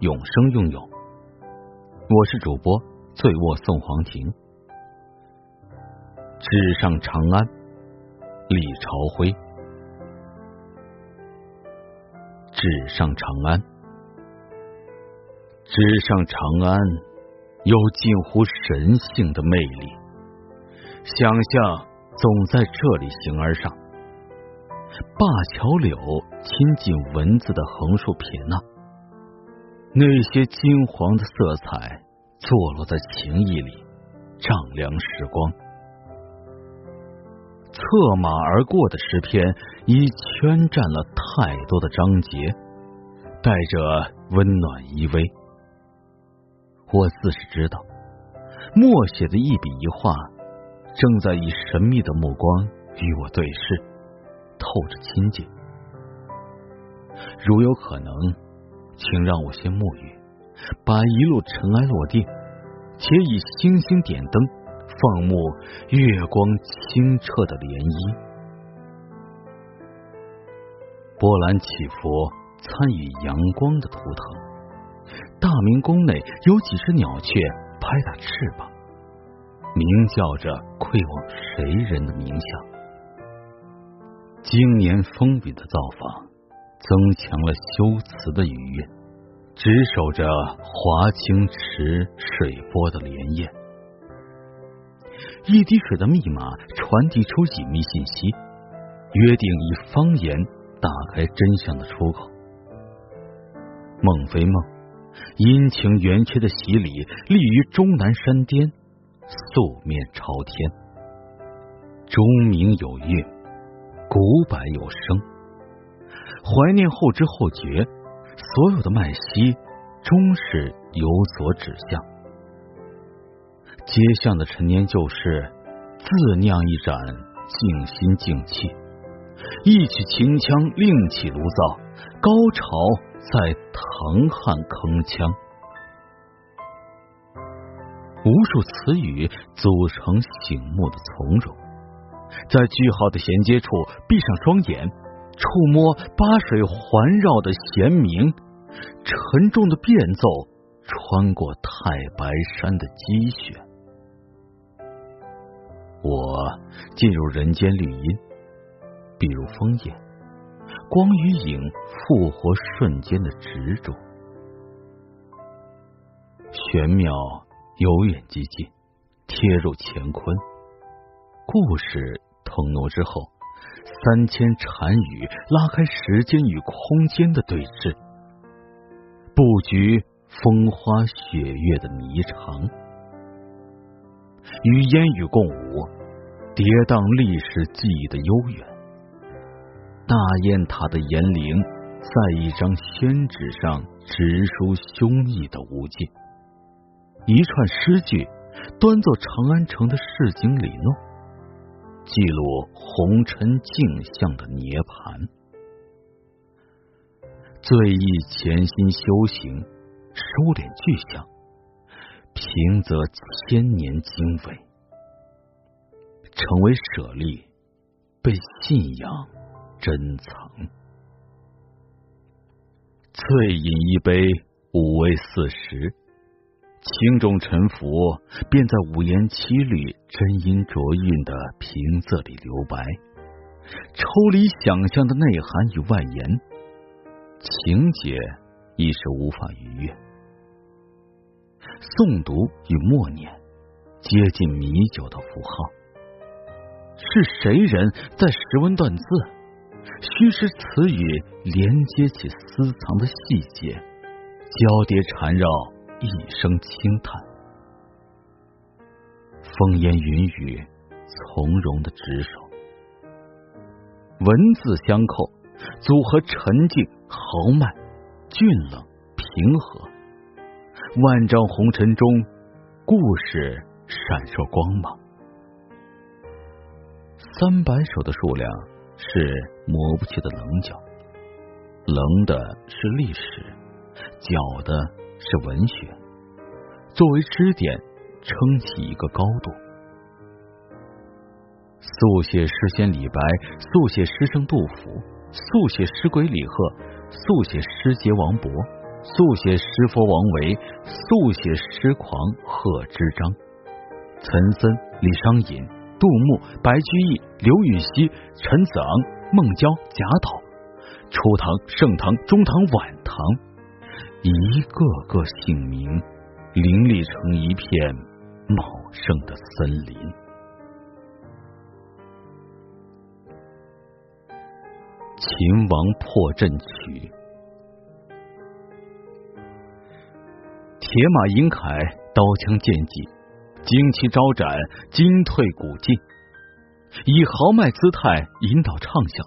永生拥有，我是主播醉卧送黄庭。纸上长安，李朝晖。纸上长安，纸上长安，有近乎神性的魅力。想象总在这里形而上，灞桥柳亲近文字的横竖撇捺。那些金黄的色彩，坐落在情意里，丈量时光。策马而过的诗篇，已圈占了太多的章节，带着温暖依偎。我自是知道，默写的一笔一画，正在以神秘的目光与我对视，透着亲近。如有可能。请让我先沐浴，把一路尘埃落定，且以星星点灯，放牧月光清澈的涟漪。波澜起伏，参与阳光的图腾。大明宫内有几只鸟雀拍打翅膀，鸣叫着窥望谁人的名相。经年风雨的造访。增强了修辞的余韵，执守着华清池水波的潋滟。一滴水的密码传递出隐秘信息，约定以方言打开真相的出口。梦非梦，阴晴圆缺的洗礼立于终南山巅，素面朝天。钟鸣有韵，古柏有声。怀念后知后觉，所有的脉息终是有所指向。街巷的陈年旧事，自酿一盏静心静气，一曲秦腔另起炉灶，高潮在唐汉铿锵。无数词语组成醒目的从容，在句号的衔接处闭上双眼。触摸八水环绕的弦鸣，沉重的变奏穿过太白山的积雪。我进入人间绿荫，比如枫叶，光与影复活瞬间的执着，玄妙由远及近，贴入乾坤。故事腾挪之后。三千禅语拉开时间与空间的对峙，布局风花雪月的霓裳，与烟雨共舞，跌宕历史记忆的悠远。大雁塔的严灵，在一张宣纸上直抒胸臆的无尽。一串诗句，端坐长安城的市井里弄。记录红尘镜像的涅槃，醉意潜心修行，收敛具象，平则千年经纬，成为舍利，被信仰珍藏。醉饮一杯，五味四时。轻重沉浮，便在五言七律、真音浊韵的平仄里留白，抽离想象的内涵与外延，情节亦是无法逾越。诵读与默念，接近米酒的符号。是谁人在识文断字？虚实词语连接起私藏的细节，交叠缠绕。一声轻叹，风烟云雨，从容的执手，文字相扣，组合沉静豪迈、俊冷平和，万丈红尘中，故事闪烁光芒。三百首的数量是磨不去的棱角，棱的是历史，角的是文学。作为支点，撑起一个高度。速写诗仙李白，速写诗圣杜甫，速写诗鬼李贺，速写诗杰王勃，速写诗佛王维，速写诗狂贺知章，岑参、李商隐、杜牧、白居易、刘禹锡、陈子昂、孟郊、贾岛，初唐、盛唐、中唐、晚唐，一个个姓名林立成一片茂盛的森林。秦王破阵曲，铁马银铠，刀枪剑戟，旌旗招展，金退古进，以豪迈姿态引导唱响。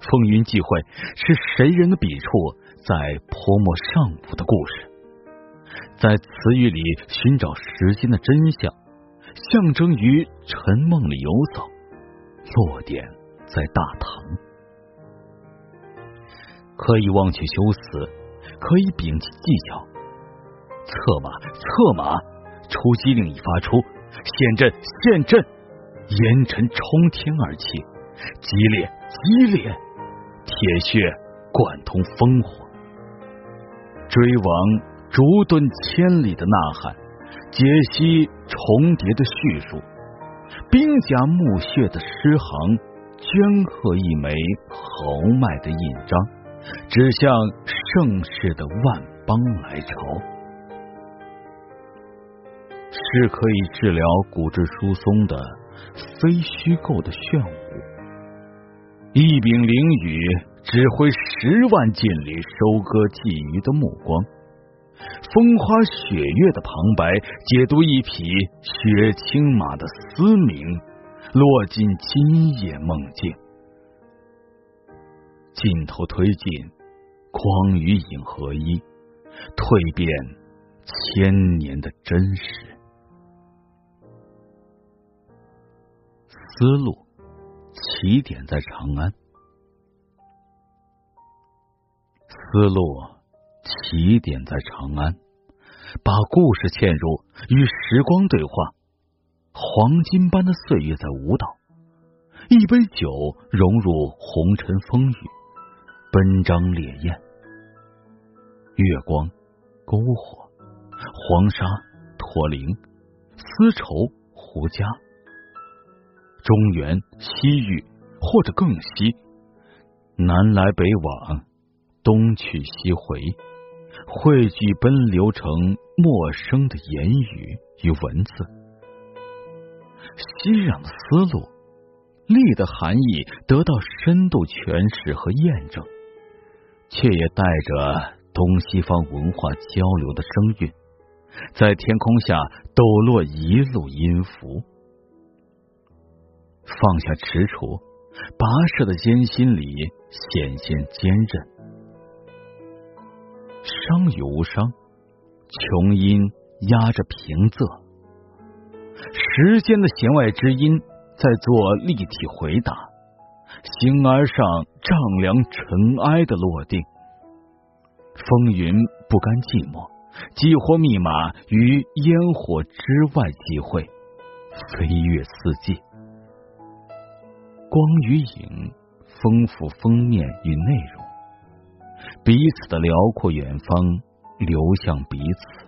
风云际会，是谁人的笔触在泼墨上古的故事，在词语里寻找时间的真相，象征于沉梦里游走，落点在大唐。可以忘却修辞，可以摒弃技巧。策马，策马！出击令已发出，陷阵，陷阵！烟尘冲天而起，激烈，激烈！铁血贯通烽火，追王逐遁千里的呐喊，解析重叠的叙述，兵甲墓穴的诗行，镌刻一枚豪迈的印章。指向盛世的万邦来朝，是可以治疗骨质疏松的非虚构的炫舞。一柄凌雨，指挥十万劲旅收割鲫鱼的目光；风花雪月的旁白，解读一匹雪青马的嘶鸣，落进今夜梦境。镜头推进，光与影合一，蜕变千年的真实。思路起点在长安，思路起点在长安，把故事嵌入，与时光对话，黄金般的岁月在舞蹈，一杯酒融入红尘风雨。奔张烈焰，月光篝火，黄沙驼铃，丝绸胡笳，中原西域或者更西，南来北往，东去西回，汇聚奔流成陌生的言语与文字，熙攘的思路，力的含义得到深度诠释和验证。却也带着东西方文化交流的声韵，在天空下抖落一路音符。放下踟蹰，跋涉的艰辛里显现坚韧。伤与无伤，琼音压着平仄，时间的弦外之音在做立体回答。形而上，丈量尘埃的落定。风云不甘寂寞，激活密码于烟火之外集会，飞跃四季。光与影丰富封面与内容，彼此的辽阔远方流向彼此，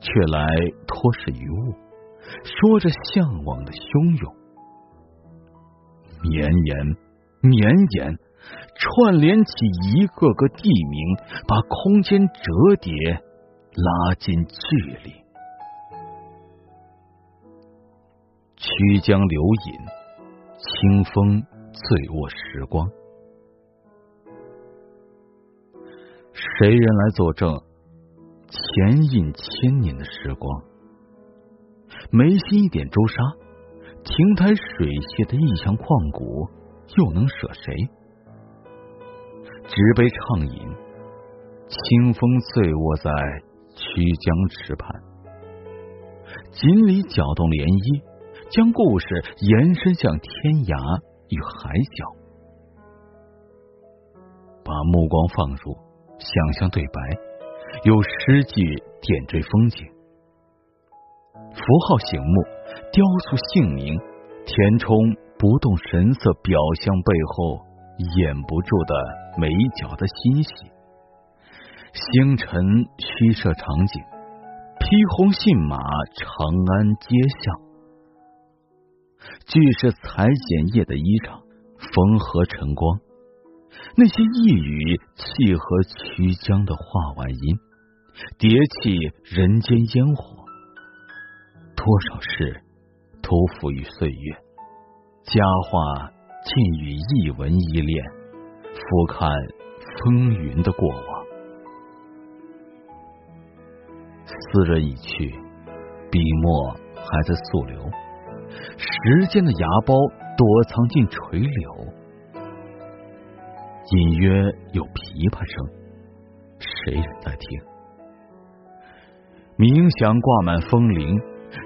却来托始于物，说着向往的汹涌。绵延，绵延，串联起一个个地名，把空间折叠，拉近距离。曲江流饮，清风醉卧时光。谁人来作证？前印千年的时光，眉心一点朱砂。亭台水榭的异乡旷古，又能舍谁？执杯畅饮，清风醉卧在曲江池畔，锦鲤搅动涟漪，将故事延伸向天涯与海角。把目光放入，想象对白，有诗句点缀风景，符号醒目，雕塑姓名，填充不动神色表象背后掩不住的眉角的欣喜。星辰虚设场景，披红信马，长安街巷。俱是裁剪业的衣裳，缝合晨光。那些一语契合曲江的画外音，叠起人间烟火。多少事托付于岁月，佳话尽与一文一恋，俯瞰风云的过往。斯人已去，笔墨还在溯流，时间的芽苞躲藏进垂柳，隐约有琵琶声，谁人在听？冥想挂满风铃，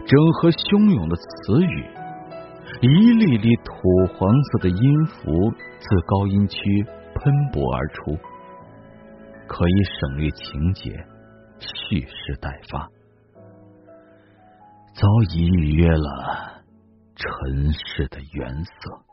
整合汹涌的词语，一粒粒土黄色的音符自高音区喷薄而出，可以省略情节。蓄势待发，早已预约了尘世的原色。